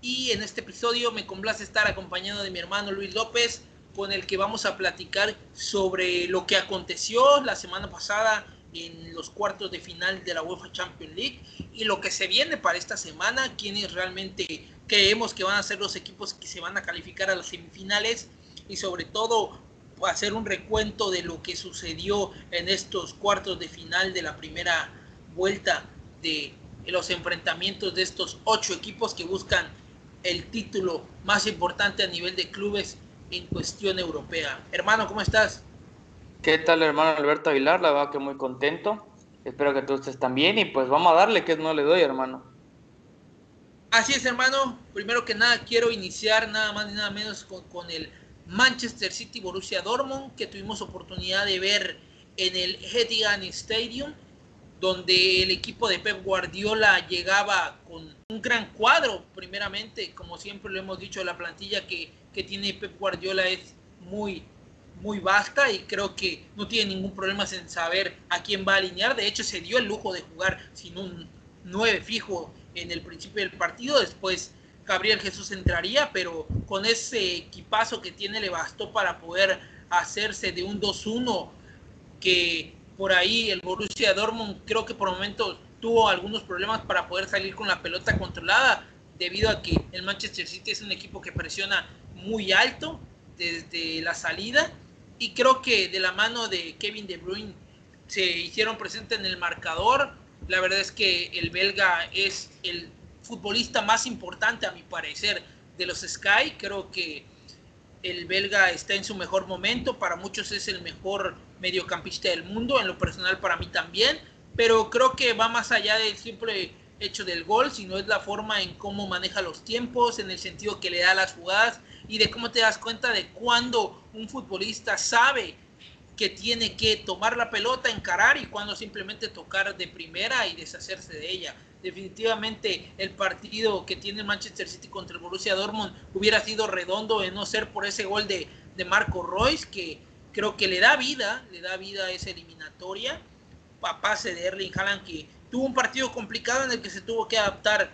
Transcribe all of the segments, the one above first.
y en este episodio me complace estar acompañado de mi hermano Luis López, con el que vamos a platicar sobre lo que aconteció la semana pasada en los cuartos de final de la UEFA Champions League y lo que se viene para esta semana, quienes realmente creemos que van a ser los equipos que se van a calificar a las semifinales y sobre todo hacer un recuento de lo que sucedió en estos cuartos de final de la primera vuelta de los enfrentamientos de estos ocho equipos que buscan el título más importante a nivel de clubes en cuestión europea. Hermano, ¿cómo estás? ¿Qué tal, hermano Alberto Aguilar? La verdad que muy contento. Espero que tú estés también y pues vamos a darle que no le doy, hermano. Así es, hermano. Primero que nada, quiero iniciar nada más ni nada menos con, con el Manchester City Borussia Dortmund que tuvimos oportunidad de ver en el Etihad Stadium donde el equipo de Pep Guardiola llegaba con un gran cuadro, primeramente, como siempre lo hemos dicho, la plantilla que, tiene Pep Guardiola es muy, muy vasta y creo que no tiene ningún problema en saber a quién va a alinear. De hecho, se dio el lujo de jugar sin un 9 fijo en el principio del partido. Después Gabriel Jesús entraría, pero con ese equipazo que tiene le bastó para poder hacerse de un 2-1 que por ahí el Borussia Dortmund creo que por momentos tuvo algunos problemas para poder salir con la pelota controlada debido a que el Manchester City es un equipo que presiona muy alto desde la salida y creo que de la mano de Kevin De Bruyne se hicieron presentes en el marcador. La verdad es que el belga es el futbolista más importante a mi parecer de los Sky. Creo que el belga está en su mejor momento, para muchos es el mejor mediocampista del mundo, en lo personal para mí también, pero creo que va más allá del simple hecho del gol, sino es la forma en cómo maneja los tiempos, en el sentido que le da las jugadas y de cómo te das cuenta de cuando un futbolista sabe que tiene que tomar la pelota, encarar y cuando simplemente tocar de primera y deshacerse de ella. Definitivamente el partido que tiene Manchester City contra el Borussia Dortmund hubiera sido redondo de no ser por ese gol de, de Marco Royce que creo que le da vida, le da vida a esa eliminatoria. Pase de Erling Haaland que tuvo un partido complicado en el que se tuvo que adaptar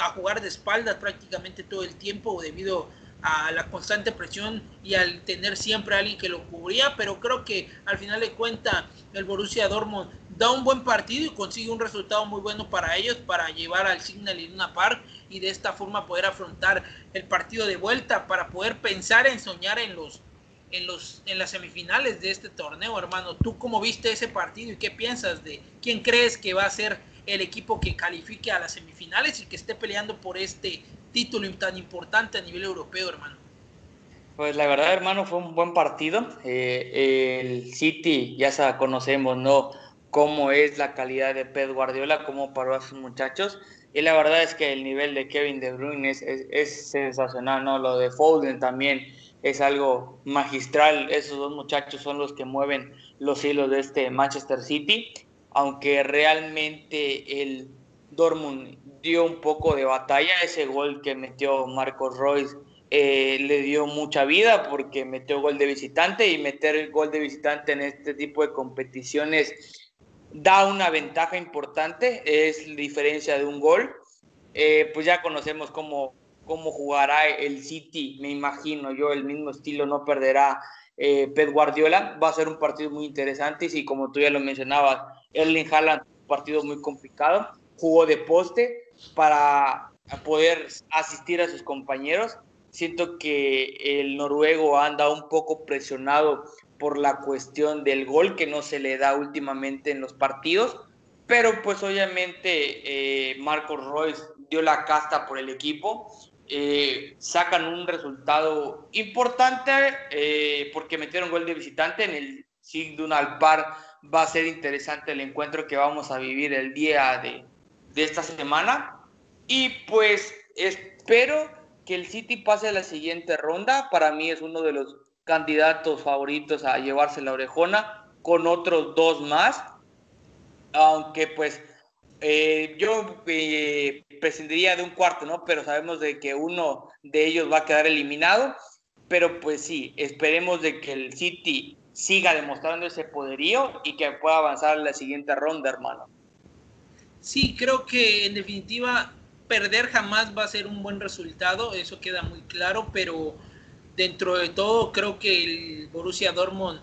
a jugar de espaldas prácticamente todo el tiempo debido a la constante presión y al tener siempre a alguien que lo cubría, pero creo que al final de cuentas el Borussia Dortmund da un buen partido y consigue un resultado muy bueno para ellos para llevar al Signal Iduna Park y de esta forma poder afrontar el partido de vuelta para poder pensar en soñar en los en, los, en las semifinales de este torneo, hermano. ¿Tú cómo viste ese partido y qué piensas de quién crees que va a ser el equipo que califique a las semifinales y que esté peleando por este título tan importante a nivel europeo, hermano? Pues la verdad, hermano, fue un buen partido. Eh, el City, ya se conocemos, ¿no? Cómo es la calidad de Pep Guardiola, cómo paró a sus muchachos. Y la verdad es que el nivel de Kevin De Bruyne es, es, es sensacional, ¿no? Lo de Foden también es algo magistral. Esos dos muchachos son los que mueven los hilos de este Manchester City, aunque realmente el Dortmund dio un poco de batalla. Ese gol que metió Marcos Royce eh, le dio mucha vida porque metió gol de visitante y meter el gol de visitante en este tipo de competiciones da una ventaja importante, es la diferencia de un gol. Eh, pues ya conocemos cómo cómo jugará el City, me imagino yo, el mismo estilo no perderá eh, Pep Guardiola. Va a ser un partido muy interesante y si como tú ya lo mencionabas, Erling Haaland, un partido muy complicado, jugó de poste para poder asistir a sus compañeros. Siento que el noruego anda un poco presionado por la cuestión del gol que no se le da últimamente en los partidos, pero pues obviamente eh, Marcos Royce dio la casta por el equipo eh, sacan un resultado importante eh, porque metieron gol de visitante en el Signal Park. Va a ser interesante el encuentro que vamos a vivir el día de, de esta semana. Y pues espero que el City pase a la siguiente ronda. Para mí es uno de los candidatos favoritos a llevarse la orejona, con otros dos más. Aunque pues eh, yo eh, prescindiría de un cuarto, ¿no? Pero sabemos de que uno de ellos va a quedar eliminado. Pero pues sí, esperemos de que el City siga demostrando ese poderío y que pueda avanzar a la siguiente ronda, hermano. Sí, creo que en definitiva perder jamás va a ser un buen resultado, eso queda muy claro, pero dentro de todo creo que el Borussia Dortmund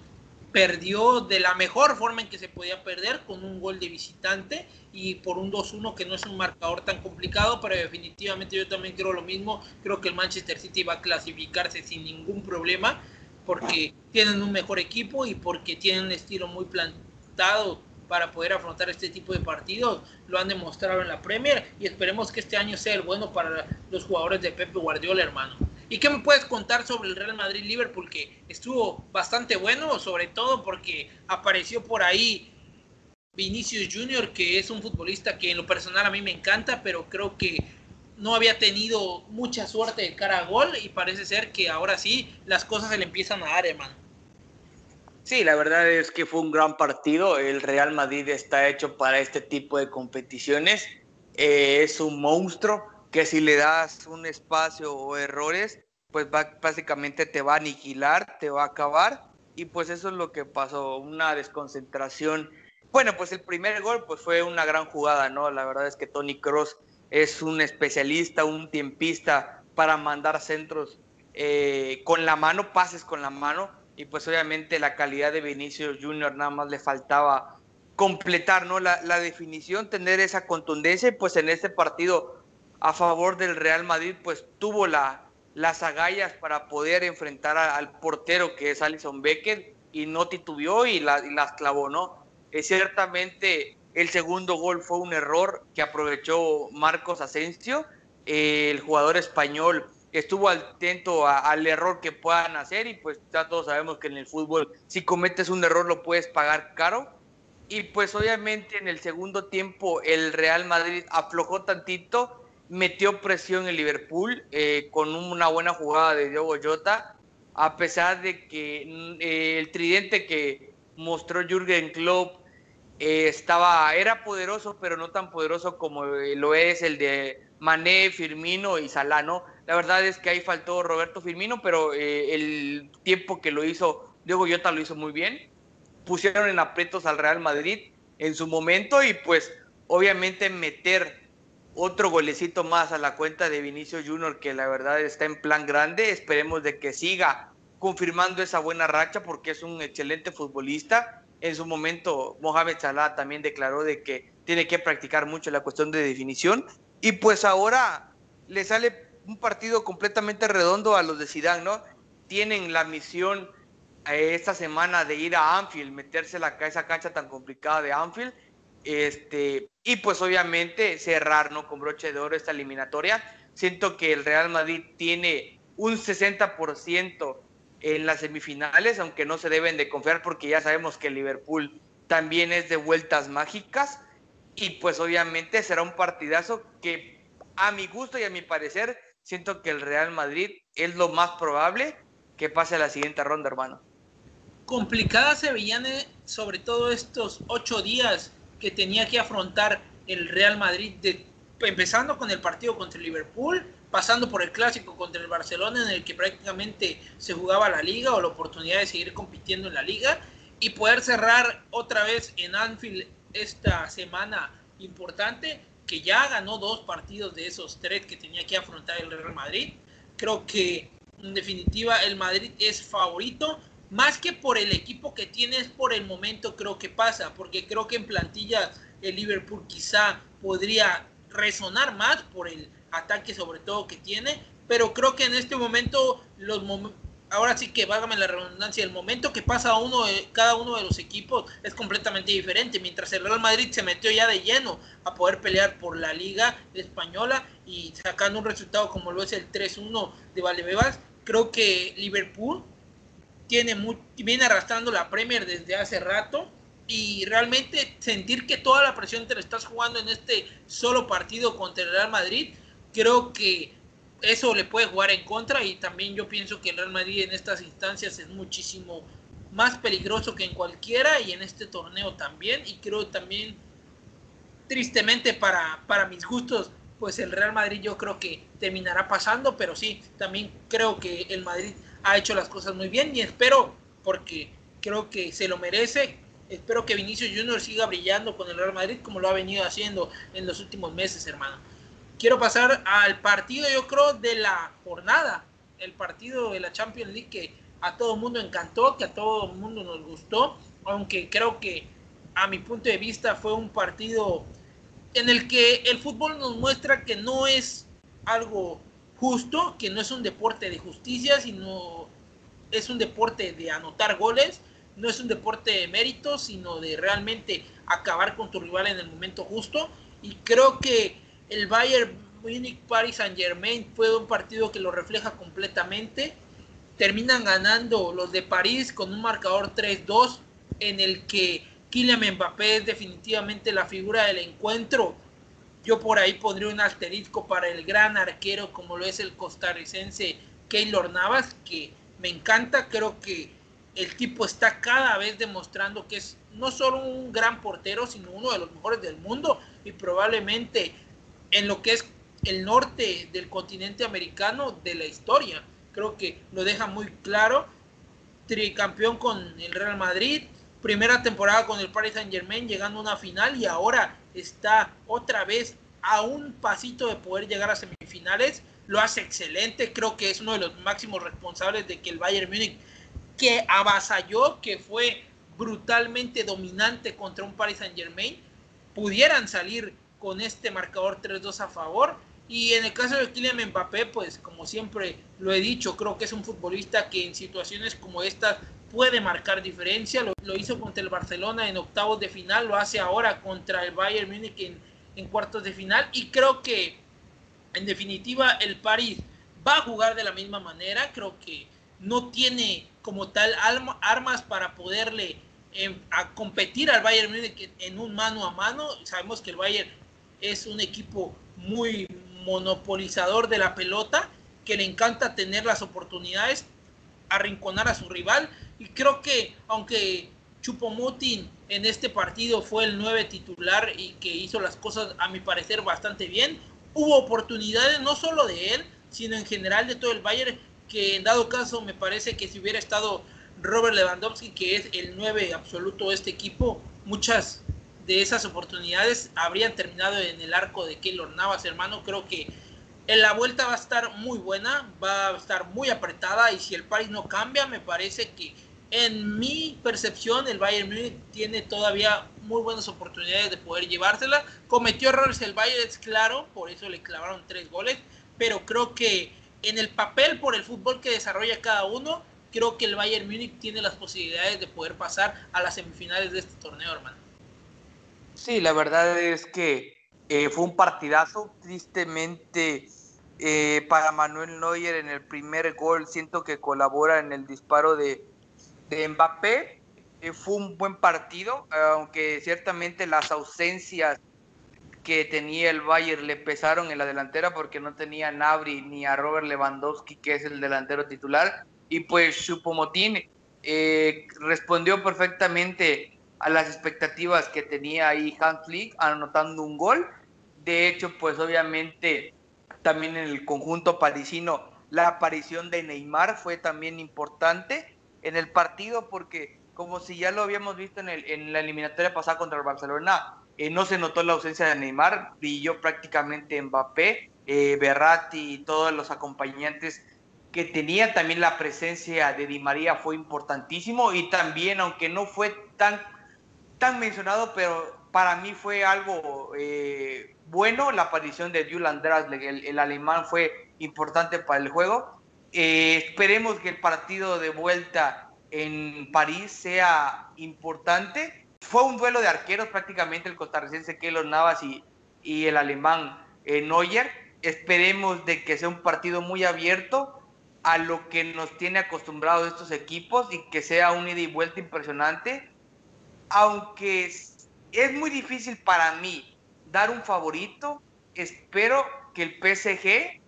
perdió de la mejor forma en que se podía perder con un gol de visitante y por un 2-1 que no es un marcador tan complicado, pero definitivamente yo también creo lo mismo, creo que el Manchester City va a clasificarse sin ningún problema porque tienen un mejor equipo y porque tienen un estilo muy plantado para poder afrontar este tipo de partidos. Lo han demostrado en la Premier y esperemos que este año sea el bueno para los jugadores de Pepe Guardiola, hermano. ¿Y qué me puedes contar sobre el Real Madrid-Liverpool? Que estuvo bastante bueno, sobre todo porque apareció por ahí Vinicius Junior, que es un futbolista que en lo personal a mí me encanta, pero creo que no había tenido mucha suerte de cara a gol y parece ser que ahora sí las cosas se le empiezan a dar, hermano. Sí, la verdad es que fue un gran partido. El Real Madrid está hecho para este tipo de competiciones. Eh, es un monstruo que si le das un espacio o errores, pues básicamente te va a aniquilar, te va a acabar. Y pues eso es lo que pasó, una desconcentración. Bueno, pues el primer gol pues fue una gran jugada, ¿no? La verdad es que Tony Cross es un especialista, un tiempista para mandar centros eh, con la mano, pases con la mano, y pues obviamente la calidad de Vinicius Junior nada más le faltaba completar ¿no? la, definición, tener esa contundencia, y pues en este partido a favor del Real Madrid, pues tuvo la, las agallas para poder enfrentar al portero que es Alison Becker y no titubeó y, la, las clavó, ¿no? Es ciertamente el segundo gol fue un error que aprovechó Marcos Asensio. el jugador español estuvo atento al error que puedan hacer y pues ya todos sabemos que en el fútbol si cometes un error lo puedes pagar caro. Y pues obviamente en el segundo tiempo el Real Madrid aflojó tantito, metió presión en Liverpool eh, con una buena jugada de Diogo Jota, a pesar de que mm, eh, el tridente que mostró Jürgen Klopp eh, estaba, era poderoso, pero no tan poderoso como lo es el de Mané, Firmino y Salano. La verdad es que ahí faltó Roberto Firmino, pero el tiempo que lo hizo Diego Llota lo hizo muy bien. Pusieron en aprietos al Real Madrid en su momento y pues obviamente meter otro golecito más a la cuenta de Vinicio Junior que la verdad está en plan grande. Esperemos de que siga confirmando esa buena racha porque es un excelente futbolista en su momento, Mohamed Salah también declaró de que tiene que practicar mucho la cuestión de definición. Y pues ahora le sale un partido completamente redondo a los de Zidane, ¿no? Tienen la misión eh, esta semana de ir a Anfield, meterse a esa cancha tan complicada de Anfield. Este, y pues obviamente cerrar ¿no? con broche de oro esta eliminatoria. Siento que el Real Madrid tiene un 60% en las semifinales, aunque no se deben de confiar porque ya sabemos que Liverpool también es de vueltas mágicas y pues obviamente será un partidazo que a mi gusto y a mi parecer siento que el Real Madrid es lo más probable que pase a la siguiente ronda, hermano. Complicada se veían eh, sobre todo estos ocho días que tenía que afrontar el Real Madrid, empezando con el partido contra el Liverpool, pasando por el clásico contra el Barcelona en el que prácticamente se jugaba la liga o la oportunidad de seguir compitiendo en la liga y poder cerrar otra vez en Anfield esta semana importante que ya ganó dos partidos de esos tres que tenía que afrontar el Real Madrid. Creo que en definitiva el Madrid es favorito, más que por el equipo que tiene, es por el momento creo que pasa, porque creo que en plantilla el Liverpool quizá podría resonar más por el ataque sobre todo que tiene, pero creo que en este momento los ahora sí que vágame la redundancia, el momento que pasa uno cada uno de los equipos es completamente diferente, mientras el Real Madrid se metió ya de lleno a poder pelear por la liga española y sacando un resultado como lo es el 3-1 de Valdebebas, creo que Liverpool tiene muy, viene arrastrando la Premier desde hace rato y realmente sentir que toda la presión te la estás jugando en este solo partido contra el Real Madrid creo que eso le puede jugar en contra y también yo pienso que el Real Madrid en estas instancias es muchísimo más peligroso que en cualquiera y en este torneo también y creo también tristemente para, para mis gustos pues el Real Madrid yo creo que terminará pasando pero sí también creo que el Madrid ha hecho las cosas muy bien y espero porque creo que se lo merece espero que Vinicius Junior siga brillando con el Real Madrid como lo ha venido haciendo en los últimos meses hermano. Quiero pasar al partido, yo creo, de la jornada, el partido de la Champions League que a todo el mundo encantó, que a todo el mundo nos gustó, aunque creo que a mi punto de vista fue un partido en el que el fútbol nos muestra que no es algo justo, que no es un deporte de justicia, sino es un deporte de anotar goles, no es un deporte de mérito, sino de realmente acabar con tu rival en el momento justo. Y creo que el Bayern Munich Paris Saint Germain fue un partido que lo refleja completamente. Terminan ganando los de París con un marcador 3-2 en el que Kylian Mbappé es definitivamente la figura del encuentro. Yo por ahí pondría un asterisco para el gran arquero como lo es el costarricense Keylor Navas, que me encanta, creo que el tipo está cada vez demostrando que es no solo un gran portero, sino uno de los mejores del mundo y probablemente en lo que es el norte del continente americano de la historia. Creo que lo deja muy claro. Tricampeón con el Real Madrid, primera temporada con el Paris Saint Germain, llegando a una final y ahora está otra vez a un pasito de poder llegar a semifinales. Lo hace excelente, creo que es uno de los máximos responsables de que el Bayern Múnich, que avasalló, que fue brutalmente dominante contra un Paris Saint Germain, pudieran salir con este marcador 3-2 a favor. Y en el caso de Kylian Mbappé, pues como siempre lo he dicho, creo que es un futbolista que en situaciones como estas puede marcar diferencia. Lo, hizo contra el Barcelona en octavos de final, lo hace ahora contra el Bayern Múnich en, cuartos de final. Y creo que en definitiva el París va a jugar de la misma manera. Creo que no tiene como tal armas para poderle em, a competir al Bayern Múnich en un mano a mano. Sabemos que el Bayern es un equipo muy monopolizador de la pelota, que le encanta tener las oportunidades, arrinconar a su rival. Y creo que aunque Chupomutin en este partido fue el 9 titular y que hizo las cosas a mi parecer bastante bien, hubo oportunidades no solo de él, sino en general de todo el Bayern, que en dado caso me parece que si hubiera estado Robert Lewandowski, que es el 9 absoluto de este equipo, muchas de esas oportunidades habrían terminado en el arco de Keylor Navas, hermano. Creo que en la vuelta va a estar muy buena, va a estar muy apretada y si el Paris no cambia, me parece que en mi percepción el Bayern Munich tiene todavía muy buenas oportunidades de poder llevársela. Cometió errores el Bayern, es claro, por eso le clavaron tres goles, pero creo que en el papel por el fútbol que desarrolla cada uno, creo que el Bayern Munich tiene las posibilidades de poder pasar a las semifinales de este torneo, hermano. Sí, la verdad es que eh, fue un partidazo. Tristemente eh, para Manuel Neuer en el primer gol, siento que colabora en el disparo de, de Mbappé. Eh, fue un buen partido, aunque ciertamente las ausencias que tenía el Bayern le pesaron en la delantera porque no tenía a Nabri ni a Robert Lewandowski, que es el delantero titular. Y pues Chupomotín respondió perfectamente a las expectativas que tenía ahí Hans Flick anotando un gol. De hecho, pues obviamente también en el conjunto parisino. La aparición de Neymar fue también importante en el partido porque como si ya lo habíamos visto en, el, en la eliminatoria pasada contra el Barcelona, eh, no se notó la ausencia de Neymar, brilló prácticamente Mbappé, eh, Berratti y todos los acompañantes que tenía. También la presencia de Di María fue importantísimo y también aunque no fue tan tan mencionado, pero para mí fue algo eh, bueno la aparición de Julian Drasle, el, alemán fue importante para el juego. Eh, esperemos que el partido de vuelta en París sea importante. Fue un duelo de arqueros prácticamente el costarricense Keylor Navas y, y el alemán eh, Neuer. Esperemos de que sea un partido muy abierto a lo que nos tiene acostumbrados estos equipos y que sea un ida y vuelta impresionante aunque es, muy difícil para mí dar un favorito, espero que el PSG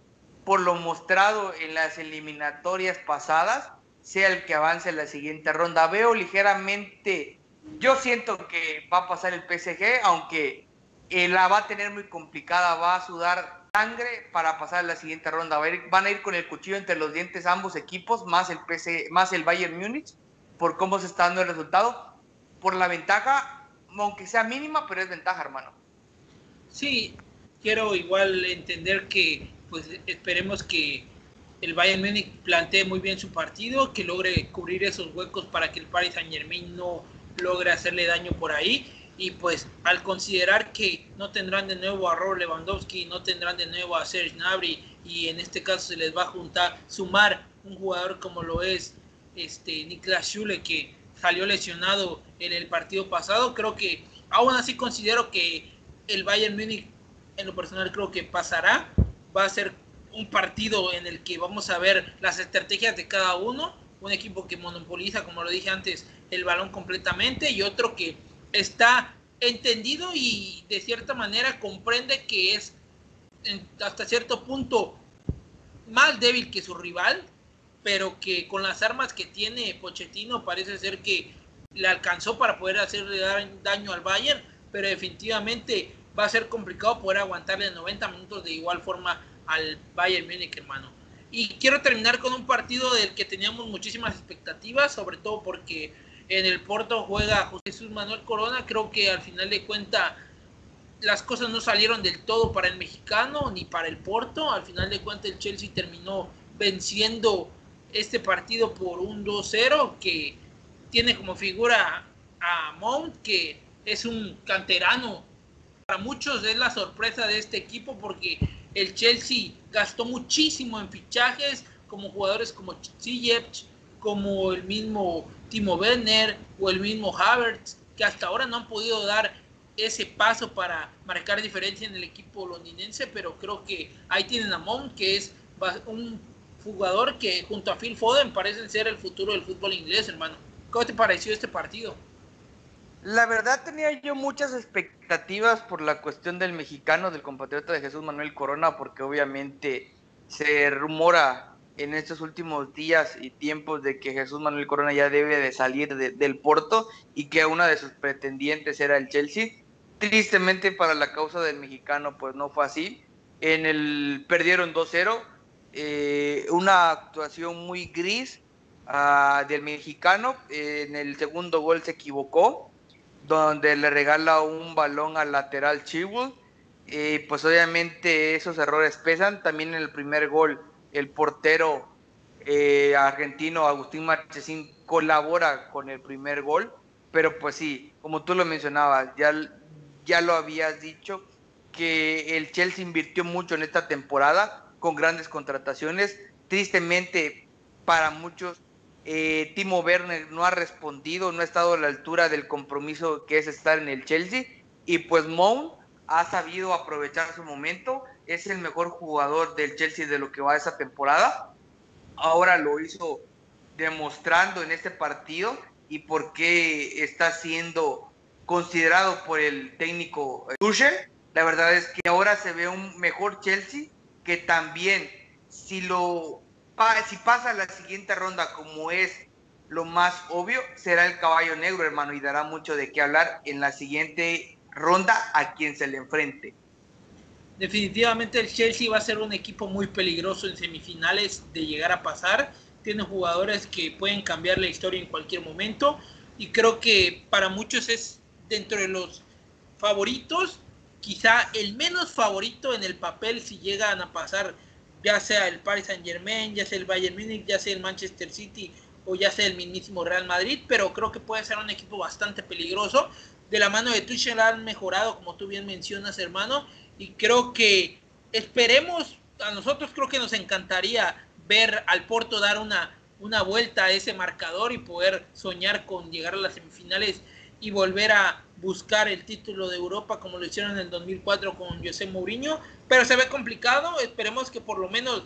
por lo mostrado en las eliminatorias pasadas, sea el que avance en la siguiente ronda. Veo ligeramente, yo siento que va a pasar el PSG, aunque eh, la va a tener muy complicada, va a sudar sangre para pasar a la siguiente ronda. van a ir con el cuchillo entre los dientes ambos equipos, más el, más el Bayern Múnich, por cómo se está dando el resultado, por la ventaja, aunque sea mínima, pero es ventaja, hermano. Sí, quiero igual entender que pues esperemos que el Bayern Múnich plantee muy bien su partido, que logre cubrir esos huecos para que el Paris Saint Germain no logre hacerle daño por ahí. Y pues al considerar que no tendrán de nuevo a Robert Lewandowski, no tendrán de nuevo a Serge Gnabry y en este caso se les va a juntar, sumar un jugador como lo es este Niklas Schule que salió lesionado en el partido pasado, creo que aún así considero que el Bayern Múnich en lo personal creo que pasará. Va a ser un partido en el que vamos a ver las estrategias de cada uno, un equipo que monopoliza, como lo dije antes, el balón completamente y otro que está entendido y de cierta manera comprende que es hasta cierto punto más débil que su rival, pero que con las armas que tiene Pochettino parece ser que le alcanzó para poder hacerle daño al Bayern, pero definitivamente va a ser complicado poder aguantarle 90 minutos de igual forma al Bayern Múnich, hermano. Y quiero terminar con un partido del que teníamos muchísimas expectativas, sobre todo porque en el Porto juega José Jesús Manuel Corona. Creo que al final de cuentas las cosas no salieron del todo para el mexicano ni para el Porto. Al final de cuentas el Chelsea terminó venciendo este partido por un 2-0 que tiene como figura a Mount, que es un canterano para muchos es la sorpresa de este equipo porque el Chelsea gastó muchísimo en fichajes, como jugadores como Ziyech, como el mismo Timo Werner o el mismo Havertz, que hasta ahora no han podido dar ese paso para marcar diferencia en el equipo londinense, pero creo que ahí tienen a Mount, que es un jugador que junto a Phil Foden parecen ser el futuro del fútbol inglés, hermano. ¿Cómo te pareció este partido? La verdad tenía yo muchas expectativas por la cuestión del mexicano, del compatriota de Jesús Manuel Corona, porque obviamente se rumora en estos últimos días y tiempos de que Jesús Manuel Corona ya debe de salir del Porto y que una de sus pretendientes era el Chelsea. Tristemente para la causa del mexicano pues no fue así. En el perdieron 2-0, eh, una actuación muy gris uh, del mexicano. en el segundo gol se equivocó donde le regala un balón al lateral Chilwell. Y pues obviamente esos errores pesan. También en el primer gol, el portero eh, argentino Agustín Marchesín colabora con el primer gol. Pero pues sí, como tú lo mencionabas, ya, ya lo habías dicho, que el Chelsea invirtió mucho en esta temporada con grandes contrataciones. Tristemente, para muchos eh, Timo Werner no ha respondido, no ha estado a la altura del compromiso que es estar en el Chelsea. Y pues Mount ha sabido aprovechar su momento. Es el mejor jugador del Chelsea de lo que va esa temporada. Ahora lo hizo demostrando en este partido y por qué está siendo considerado por el técnico Tuchel. La verdad es que ahora se ve un mejor Chelsea que también si lo si pasa la siguiente ronda como es lo más obvio, será el caballo negro, hermano, y dará mucho de qué hablar en la siguiente ronda a quien se le enfrente. Definitivamente el Chelsea va a ser un equipo muy peligroso en semifinales de llegar a pasar. Tiene jugadores que pueden cambiar la historia en cualquier momento y creo que para muchos es dentro de los favoritos, quizá el menos favorito en el papel si llegan a pasar ya sea el Paris Saint Germain, ya sea el Bayern Munich, ya sea el Manchester City o ya sea el mismísimo Real Madrid, pero creo que puede ser un equipo bastante peligroso. De la mano de Tuchel han mejorado, como tú bien mencionas, hermano, y creo que esperemos, a nosotros creo que nos encantaría ver al Porto dar una, una vuelta a ese marcador y poder soñar con llegar a las semifinales y volver a buscar el título de Europa como lo hicieron en el 2004 con José Mourinho, pero se ve complicado, esperemos que por lo menos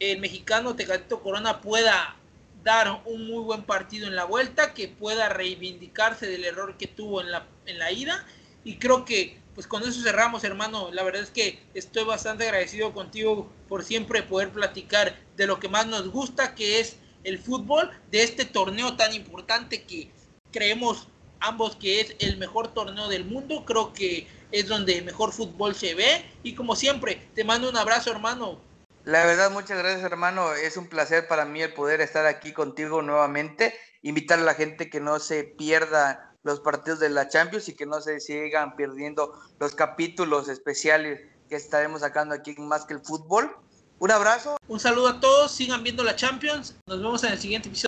el mexicano Tecatito Corona pueda dar un muy buen partido en la vuelta, que pueda reivindicarse del error que tuvo en la, en la ida y creo que pues con eso cerramos, hermano. La verdad es que estoy bastante agradecido contigo por siempre poder platicar de lo que más nos gusta, que es el fútbol, de este torneo tan importante que creemos ambos que es el mejor torneo del mundo. Creo que es donde mejor fútbol se ve. Y como siempre, te mando un abrazo, hermano. La verdad, muchas gracias, hermano. Es un placer para mí el poder estar aquí contigo nuevamente. Invitar a la gente que no se pierda los partidos de la Champions y que no se sigan perdiendo los capítulos especiales que estaremos sacando aquí en Más que el Fútbol. Un abrazo. Un saludo a todos, sigan viendo la Champions. Nos vemos en el siguiente episodio.